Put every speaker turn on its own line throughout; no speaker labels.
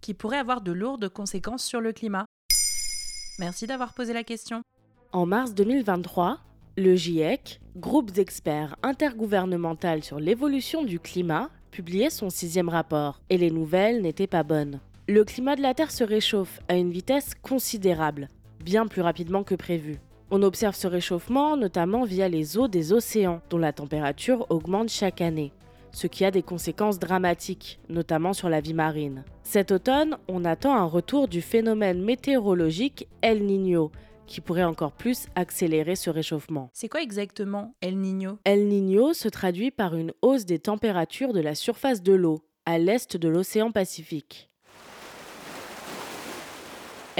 qui pourrait avoir de lourdes conséquences sur le climat Merci d'avoir posé la question.
En mars 2023, le GIEC, groupe d'experts intergouvernemental sur l'évolution du climat, publiait son sixième rapport, et les nouvelles n'étaient pas bonnes. Le climat de la Terre se réchauffe à une vitesse considérable, bien plus rapidement que prévu. On observe ce réchauffement notamment via les eaux des océans, dont la température augmente chaque année ce qui a des conséquences dramatiques, notamment sur la vie marine. Cet automne, on attend un retour du phénomène météorologique El Niño, qui pourrait encore plus accélérer ce réchauffement.
C'est quoi exactement El Niño?
El Niño se traduit par une hausse des températures de la surface de l'eau, à l'est de l'océan Pacifique.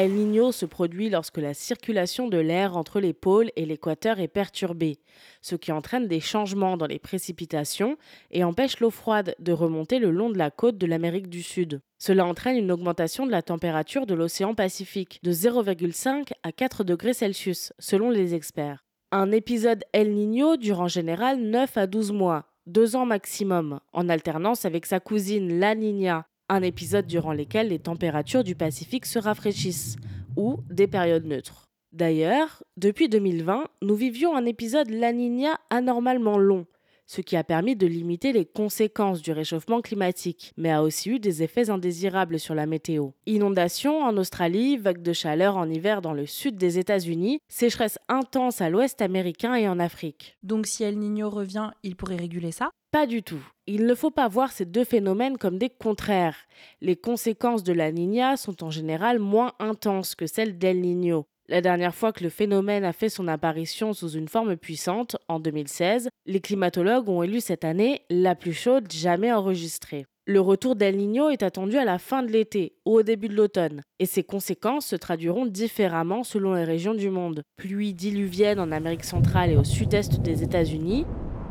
El Niño se produit lorsque la circulation de l'air entre les pôles et l'équateur est perturbée, ce qui entraîne des changements dans les précipitations et empêche l'eau froide de remonter le long de la côte de l'Amérique du Sud. Cela entraîne une augmentation de la température de l'océan Pacifique de 0,5 à 4 degrés Celsius, selon les experts. Un épisode El Niño dure en général 9 à 12 mois, deux ans maximum, en alternance avec sa cousine La Niña, un épisode durant lequel les températures du Pacifique se rafraîchissent, ou des périodes neutres. D'ailleurs, depuis 2020, nous vivions un épisode La Niña anormalement long, ce qui a permis de limiter les conséquences du réchauffement climatique, mais a aussi eu des effets indésirables sur la météo. Inondations en Australie, vagues de chaleur en hiver dans le sud des États-Unis, sécheresse intense à l'ouest américain et en Afrique.
Donc si El Niño revient, il pourrait réguler ça?
Pas du tout. Il ne faut pas voir ces deux phénomènes comme des contraires. Les conséquences de la Niña sont en général moins intenses que celles d'El Niño. La dernière fois que le phénomène a fait son apparition sous une forme puissante, en 2016, les climatologues ont élu cette année la plus chaude jamais enregistrée. Le retour d'El Niño est attendu à la fin de l'été ou au début de l'automne, et ses conséquences se traduiront différemment selon les régions du monde. Pluie diluvienne en Amérique centrale et au sud-est des États-Unis,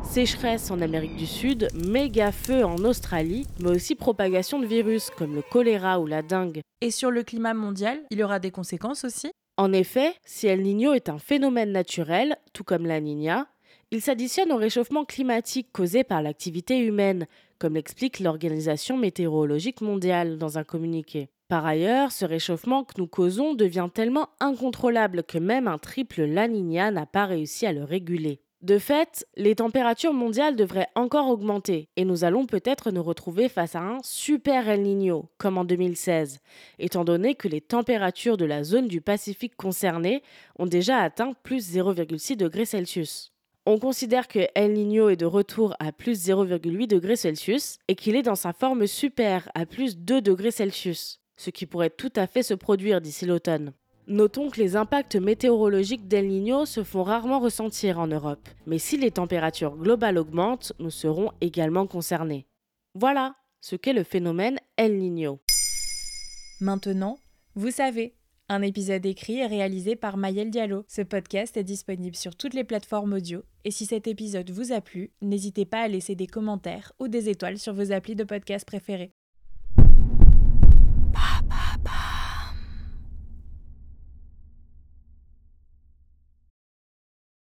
sécheresse en Amérique du Sud, méga feu en Australie, mais aussi propagation de virus comme le choléra ou la dengue.
Et sur le climat mondial, il y aura des conséquences aussi?
En effet, si El Niño est un phénomène naturel, tout comme la Niña, il s'additionne au réchauffement climatique causé par l'activité humaine, comme l'explique l'Organisation météorologique mondiale dans un communiqué. Par ailleurs, ce réchauffement que nous causons devient tellement incontrôlable que même un triple La Niña n'a pas réussi à le réguler. De fait, les températures mondiales devraient encore augmenter et nous allons peut-être nous retrouver face à un super El Niño, comme en 2016, étant donné que les températures de la zone du Pacifique concernée ont déjà atteint plus 0,6 degrés Celsius. On considère que El Niño est de retour à plus 0,8 degrés Celsius et qu'il est dans sa forme super à plus 2 degrés Celsius, ce qui pourrait tout à fait se produire d'ici l'automne. Notons que les impacts météorologiques d'El Niño se font rarement ressentir en Europe, mais si les températures globales augmentent, nous serons également concernés. Voilà ce qu'est le phénomène El Niño.
Maintenant, vous savez. Un épisode écrit et réalisé par Mayel Diallo. Ce podcast est disponible sur toutes les plateformes audio. Et si cet épisode vous a plu, n'hésitez pas à laisser des commentaires ou des étoiles sur vos applis de podcast préférés.